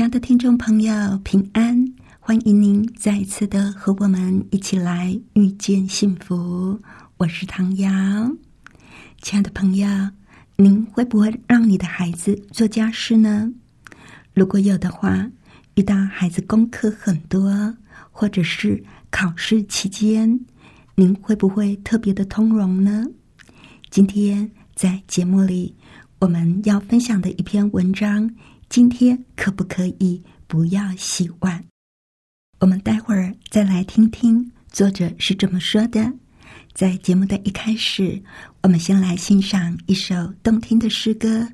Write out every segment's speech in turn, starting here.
亲爱的听众朋友，平安！欢迎您再次的和我们一起来遇见幸福。我是唐瑶，亲爱的朋友。您会不会让你的孩子做家事呢？如果有的话，遇到孩子功课很多，或者是考试期间，您会不会特别的通融呢？今天在节目里，我们要分享的一篇文章，今天可不可以不要洗碗？我们待会儿再来听听作者是怎么说的。在节目的一开始，我们先来欣赏一首动听的诗歌。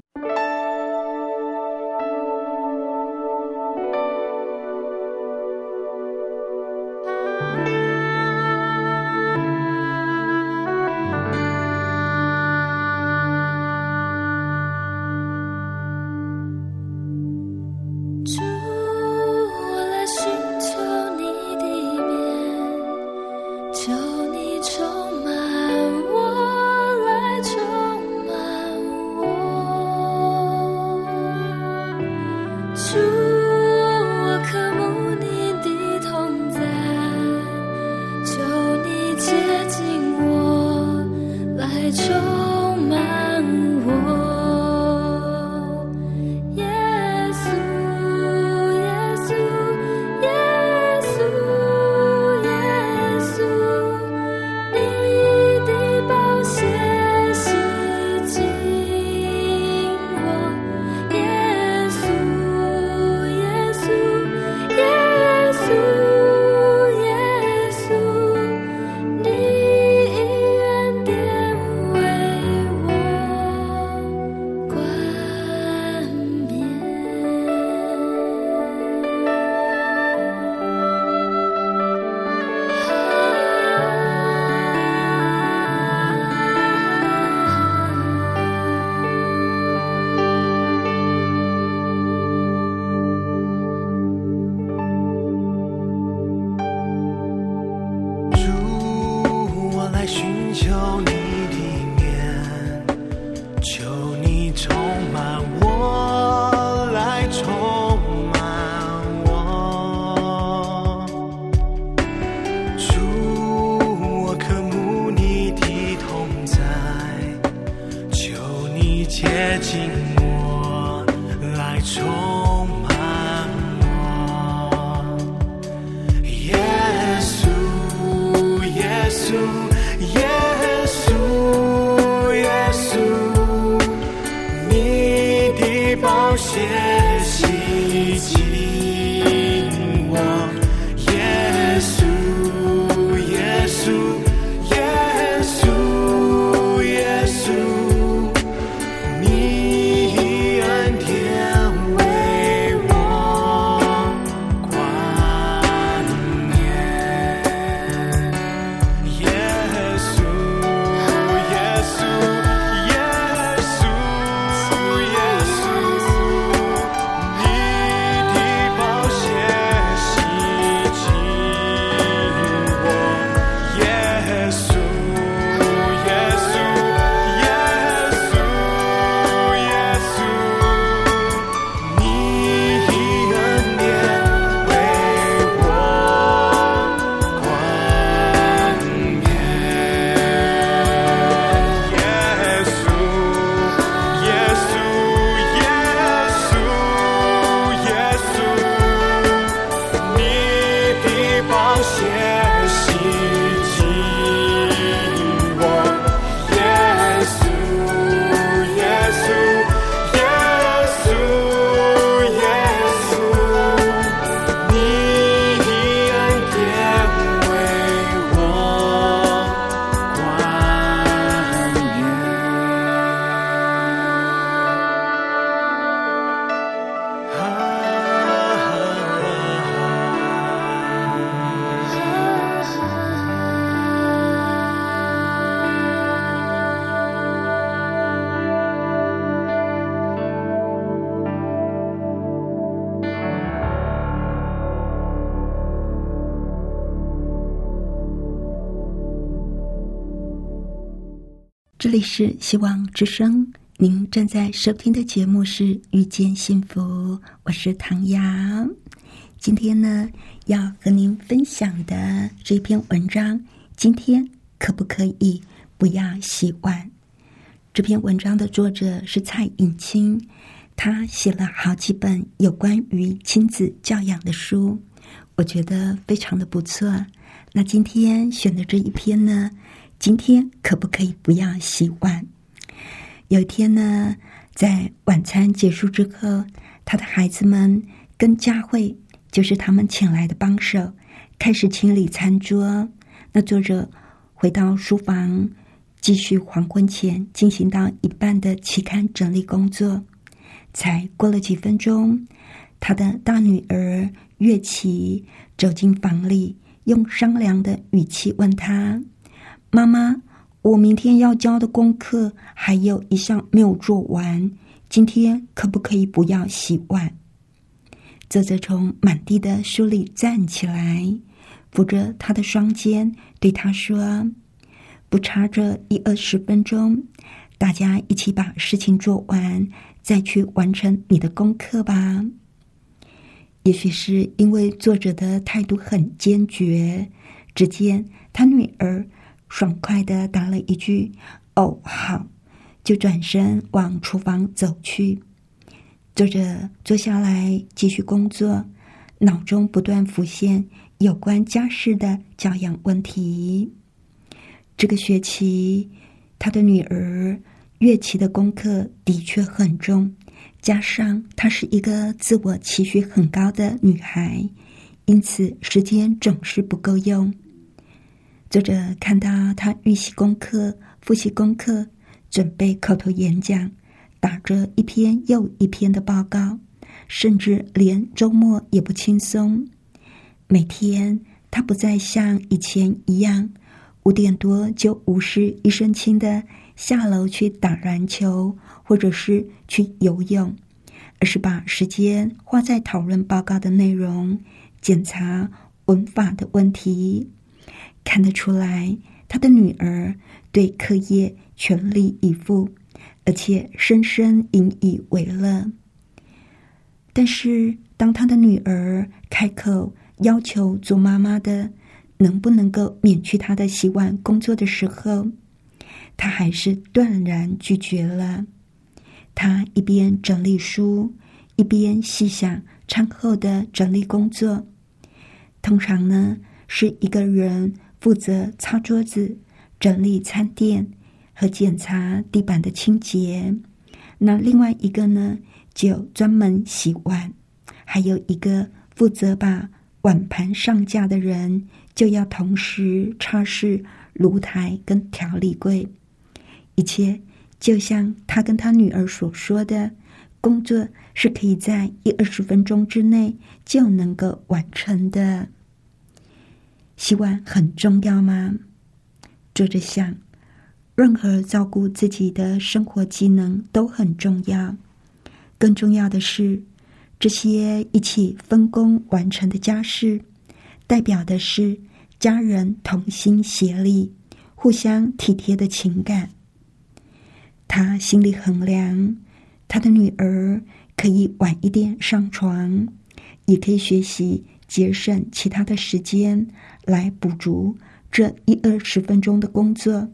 出这里是希望之声，您正在收听的节目是《遇见幸福》，我是唐瑶。今天呢，要和您分享的这篇文章，今天可不可以不要洗碗？这篇文章的作者是蔡颖清，他写了好几本有关于亲子教养的书，我觉得非常的不错。那今天选的这一篇呢？今天可不可以不要洗碗？有一天呢，在晚餐结束之后，他的孩子们跟佳慧，就是他们请来的帮手，开始清理餐桌。那作者回到书房，继续黄昏前进行到一半的期刊整理工作。才过了几分钟，他的大女儿月琪走进房里，用商量的语气问他。妈妈，我明天要交的功课还有一项没有做完，今天可不可以不要洗碗？泽泽从满地的书里站起来，扶着他的双肩，对他说：“不差这一二十分钟，大家一起把事情做完，再去完成你的功课吧。”也许是因为作者的态度很坚决，只见他女儿。爽快的答了一句：“哦，好。”就转身往厨房走去。作者坐下来继续工作，脑中不断浮现有关家事的教养问题。这个学期，他的女儿乐器的功课的确很重，加上她是一个自我期许很高的女孩，因此时间总是不够用。作者看到他预习功课、复习功课、准备口头演讲，打着一篇又一篇的报告，甚至连周末也不轻松。每天，他不再像以前一样五点多就无事一身轻的下楼去打篮球，或者是去游泳，而是把时间花在讨论报告的内容、检查文法的问题。看得出来，他的女儿对课业全力以赴，而且深深引以为乐。但是，当他的女儿开口要求做妈妈的能不能够免去他的洗碗工作的时候，他还是断然拒绝了。他一边整理书，一边细想餐后的整理工作。通常呢，是一个人。负责擦桌子、整理餐垫和检查地板的清洁。那另外一个呢，就专门洗碗。还有一个负责把碗盘上架的人，就要同时擦拭炉台跟调理柜。一切就像他跟他女儿所说的，工作是可以在一二十分钟之内就能够完成的。洗碗很重要吗？作者想，任何照顾自己的生活技能都很重要。更重要的是，这些一起分工完成的家事，代表的是家人同心协力、互相体贴的情感。他心里衡量，他的女儿可以晚一点上床，也可以学习节省其他的时间。来补足这一二十分钟的工作。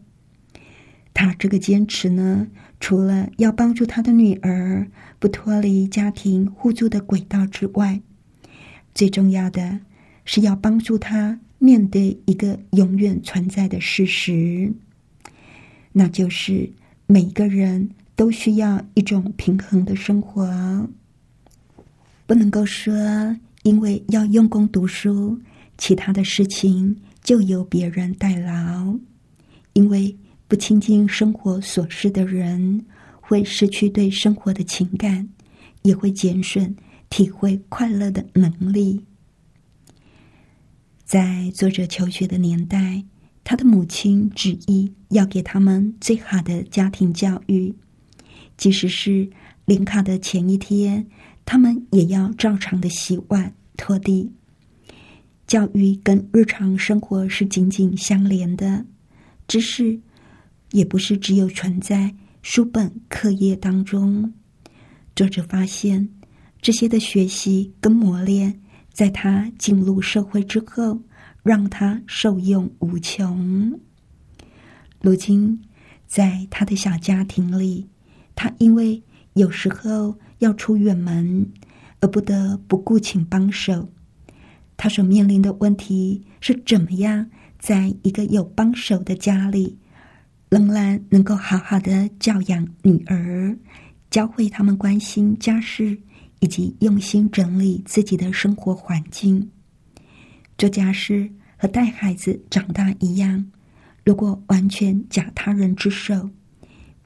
他这个坚持呢，除了要帮助他的女儿不脱离家庭互助的轨道之外，最重要的是要帮助他面对一个永远存在的事实，那就是每个人都需要一种平衡的生活，不能够说因为要用功读书。其他的事情就由别人代劳，因为不亲近生活琐事的人，会失去对生活的情感，也会减损体会快乐的能力。在作者求学的年代，他的母亲执意要给他们最好的家庭教育，即使是临考的前一天，他们也要照常的洗碗、拖地。教育跟日常生活是紧紧相连的，知识也不是只有存在书本课业当中。作者发现，这些的学习跟磨练，在他进入社会之后，让他受用无穷。如今，在他的小家庭里，他因为有时候要出远门，而不得不雇请帮手。他所面临的问题是：怎么样在一个有帮手的家里，仍然能够好好的教养女儿，教会他们关心家事，以及用心整理自己的生活环境。做家事和带孩子长大一样。如果完全假他人之手，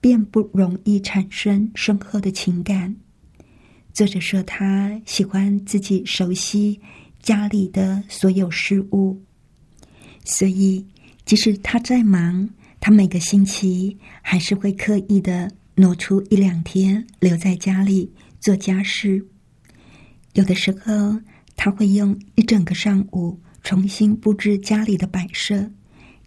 便不容易产生深刻的情感。作者说，他喜欢自己熟悉家里的所有事物，所以即使他在忙，他每个星期还是会刻意的挪出一两天留在家里做家事。有的时候，他会用一整个上午重新布置家里的摆设。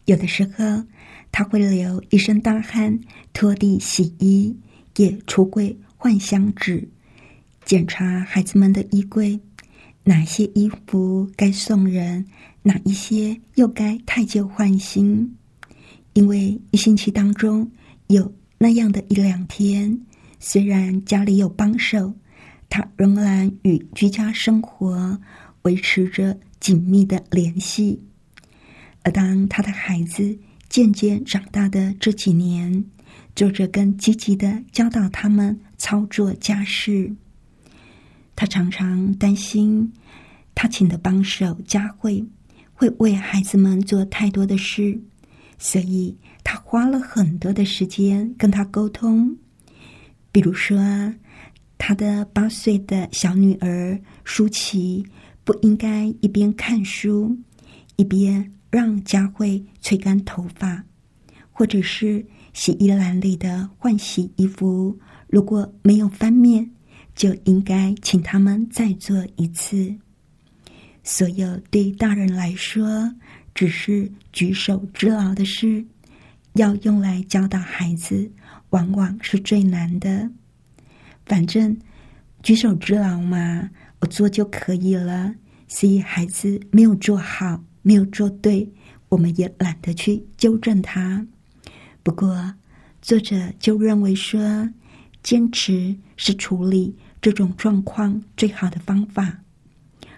有的时候，他会流一身大汗，拖地、洗衣，也橱柜换香纸，检查孩子们的衣柜，哪些衣服该送人，哪一些又该太旧换新。因为一星期当中有那样的一两天，虽然家里有帮手，他仍然与居家生活维持着紧密的联系。而当他的孩子渐渐长大的这几年，作者更积极的教导他们操作家事。他常常担心，他请的帮手佳慧会为孩子们做太多的事，所以他花了很多的时间跟他沟通。比如说，他的八岁的小女儿舒淇不应该一边看书一边。让佳慧吹干头发，或者是洗衣篮里的换洗衣服，如果没有翻面，就应该请他们再做一次。所有对大人来说只是举手之劳的事，要用来教导孩子，往往是最难的。反正举手之劳嘛，我做就可以了。所以孩子没有做好。没有做对，我们也懒得去纠正他。不过，作者就认为说，坚持是处理这种状况最好的方法。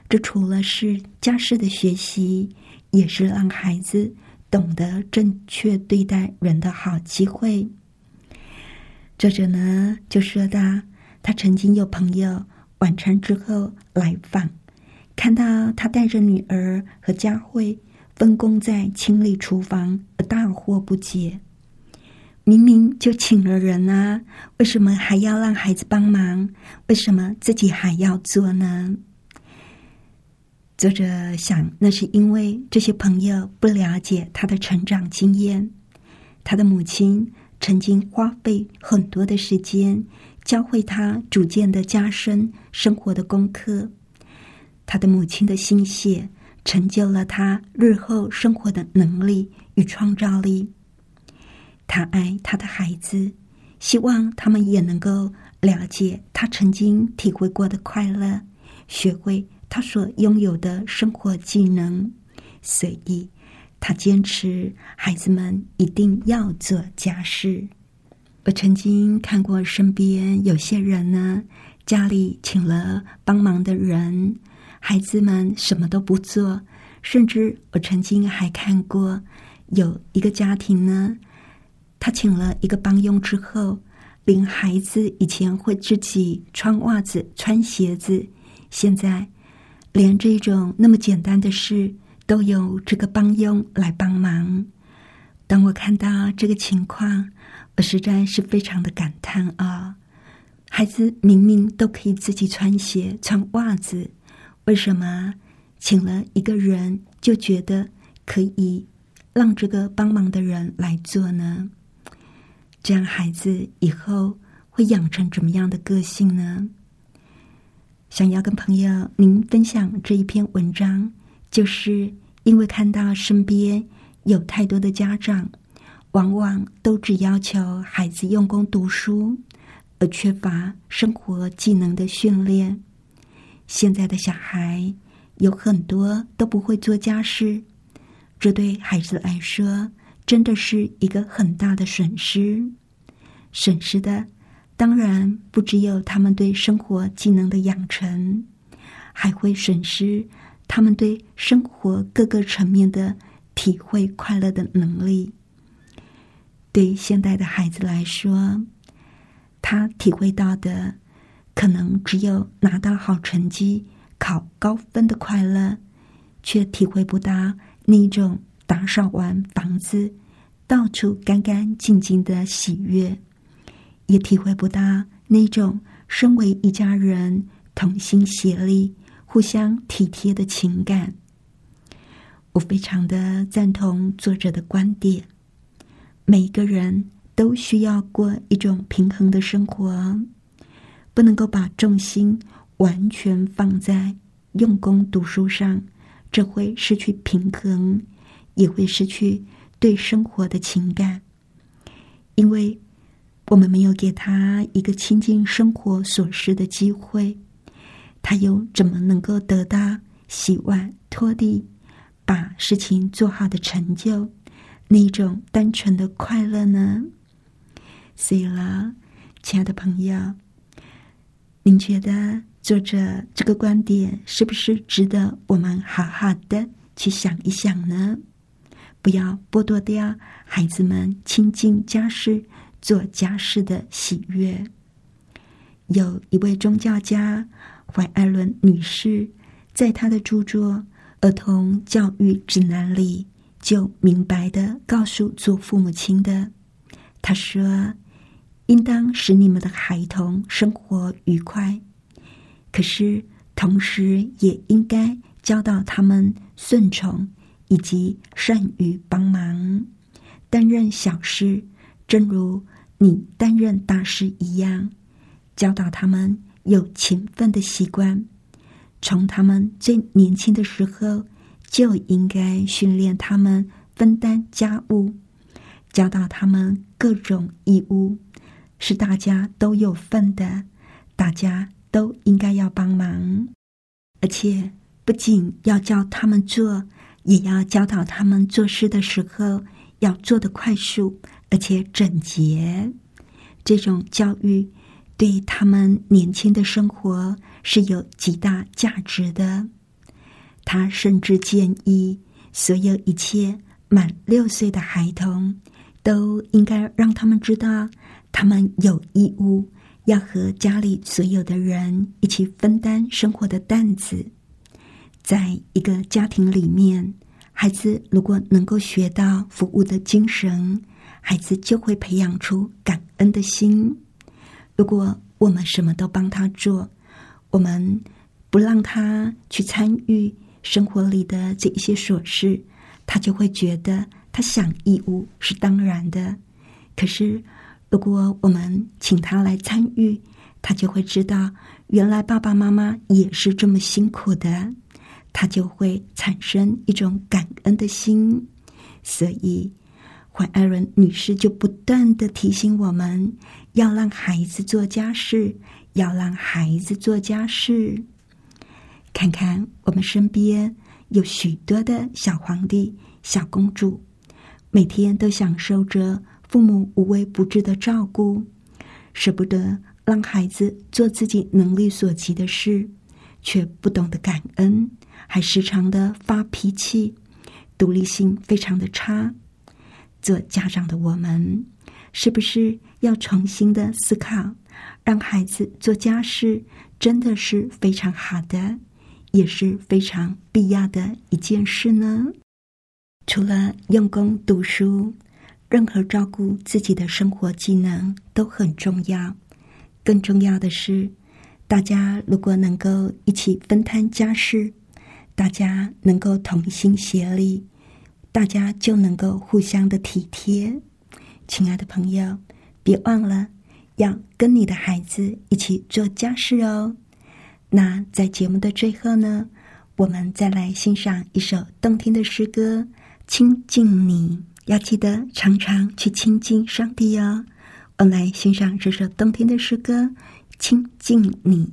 这除了是家事的学习，也是让孩子懂得正确对待人的好机会。作者呢就说到，他曾经有朋友晚餐之后来访。看到他带着女儿和佳慧分工在清理厨房，大惑不解。明明就请了人啊，为什么还要让孩子帮忙？为什么自己还要做呢？作者想，那是因为这些朋友不了解他的成长经验。他的母亲曾经花费很多的时间教会他逐渐的加深生活的功课。他的母亲的心血成就了他日后生活的能力与创造力。他爱他的孩子，希望他们也能够了解他曾经体会过的快乐，学会他所拥有的生活技能。所以，他坚持孩子们一定要做家事。我曾经看过身边有些人呢，家里请了帮忙的人。孩子们什么都不做，甚至我曾经还看过有一个家庭呢，他请了一个帮佣之后，连孩子以前会自己穿袜子、穿鞋子，现在连这种那么简单的事都有这个帮佣来帮忙。当我看到这个情况，我实在是非常的感叹啊！孩子明明都可以自己穿鞋、穿袜子。为什么请了一个人就觉得可以让这个帮忙的人来做呢？这样孩子以后会养成怎么样的个性呢？想要跟朋友您分享这一篇文章，就是因为看到身边有太多的家长往往都只要求孩子用功读书，而缺乏生活技能的训练。现在的小孩有很多都不会做家事，这对孩子来说真的是一个很大的损失。损失的当然不只有他们对生活技能的养成，还会损失他们对生活各个层面的体会快乐的能力。对现代的孩子来说，他体会到的。可能只有拿到好成绩、考高分的快乐，却体会不到那种打扫完房子、到处干干净净的喜悦，也体会不到那种身为一家人同心协力、互相体贴的情感。我非常的赞同作者的观点，每个人都需要过一种平衡的生活。不能够把重心完全放在用功读书上，这会失去平衡，也会失去对生活的情感。因为我们没有给他一个亲近生活所需的机会，他又怎么能够得到洗碗、拖地、把事情做好的成就那一种单纯的快乐呢？所以了，亲爱的朋友。您觉得作者这个观点是不是值得我们好好的去想一想呢？不要剥夺掉孩子们亲近家事、做家事的喜悦。有一位宗教家怀艾伦女士，在她的著作《儿童教育指南》里，就明白的告诉做父母亲的，她说。应当使你们的孩童生活愉快，可是同时也应该教导他们顺从以及善于帮忙，担任小事，正如你担任大事一样。教导他们有勤奋的习惯，从他们最年轻的时候就应该训练他们分担家务，教导他们各种义务。是大家都有份的，大家都应该要帮忙，而且不仅要教他们做，也要教导他们做事的时候要做的快速而且整洁。这种教育对他们年轻的生活是有极大价值的。他甚至建议，所有一切满六岁的孩童都应该让他们知道。他们有义务要和家里所有的人一起分担生活的担子。在一个家庭里面，孩子如果能够学到服务的精神，孩子就会培养出感恩的心。如果我们什么都帮他做，我们不让他去参与生活里的这一些琐事，他就会觉得他想义务是当然的。可是。如果我们请他来参与，他就会知道，原来爸爸妈妈也是这么辛苦的，他就会产生一种感恩的心。所以，怀艾伦女士就不断的提醒我们，要让孩子做家事，要让孩子做家事。看看我们身边有许多的小皇帝、小公主，每天都享受着。父母无微不至的照顾，舍不得让孩子做自己能力所及的事，却不懂得感恩，还时常的发脾气，独立性非常的差。做家长的我们，是不是要重新的思考，让孩子做家事，真的是非常好的，也是非常必要的一件事呢？除了用功读书。任何照顾自己的生活技能都很重要。更重要的是，大家如果能够一起分摊家事，大家能够同心协力，大家就能够互相的体贴。亲爱的朋友，别忘了要跟你的孩子一起做家事哦。那在节目的最后呢，我们再来欣赏一首动听的诗歌《亲近你》。要记得常常去亲近上帝哦。我们来欣赏这首动听的诗歌《亲近你》。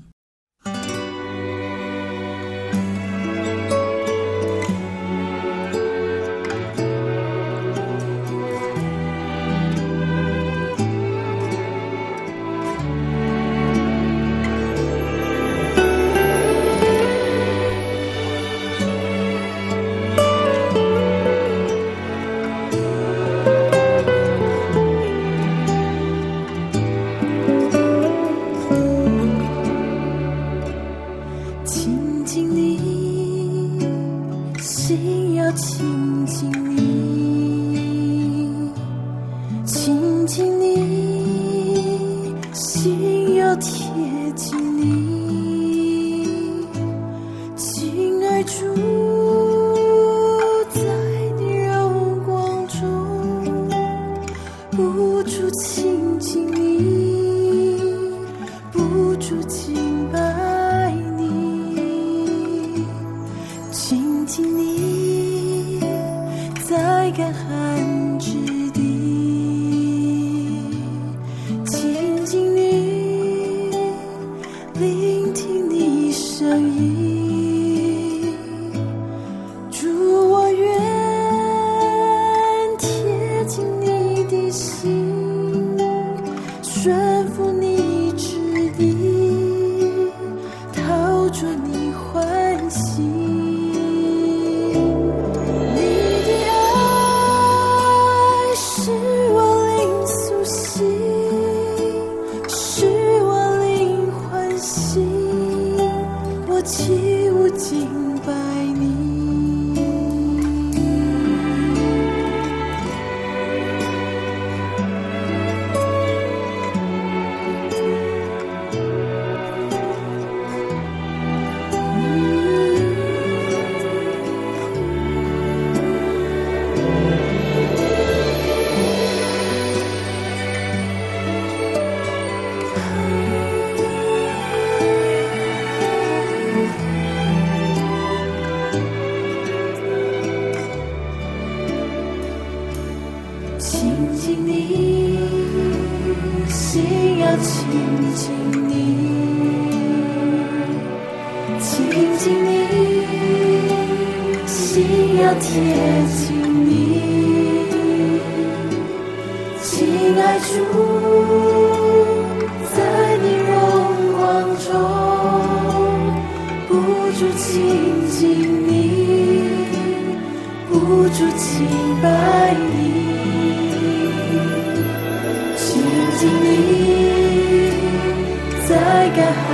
在干旱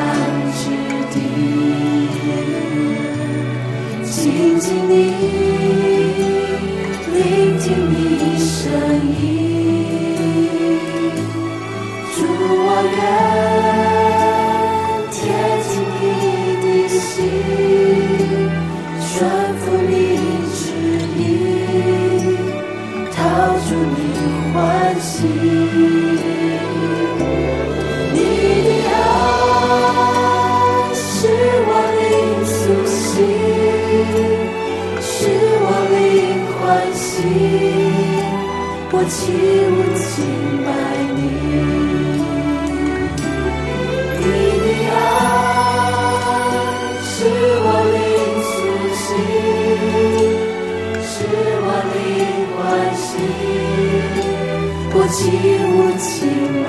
之地，静静的聆听你声音，祝我。起舞倾杯，你你的爱是我灵苏醒，是我的欢喜，我起舞倾杯。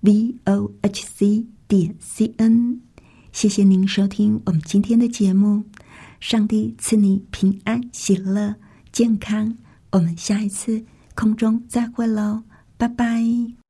v o h c 点 c n。谢谢您收听我们今天的节目，上帝赐你平安、喜乐、健康。我们下一次空中再会喽，拜拜。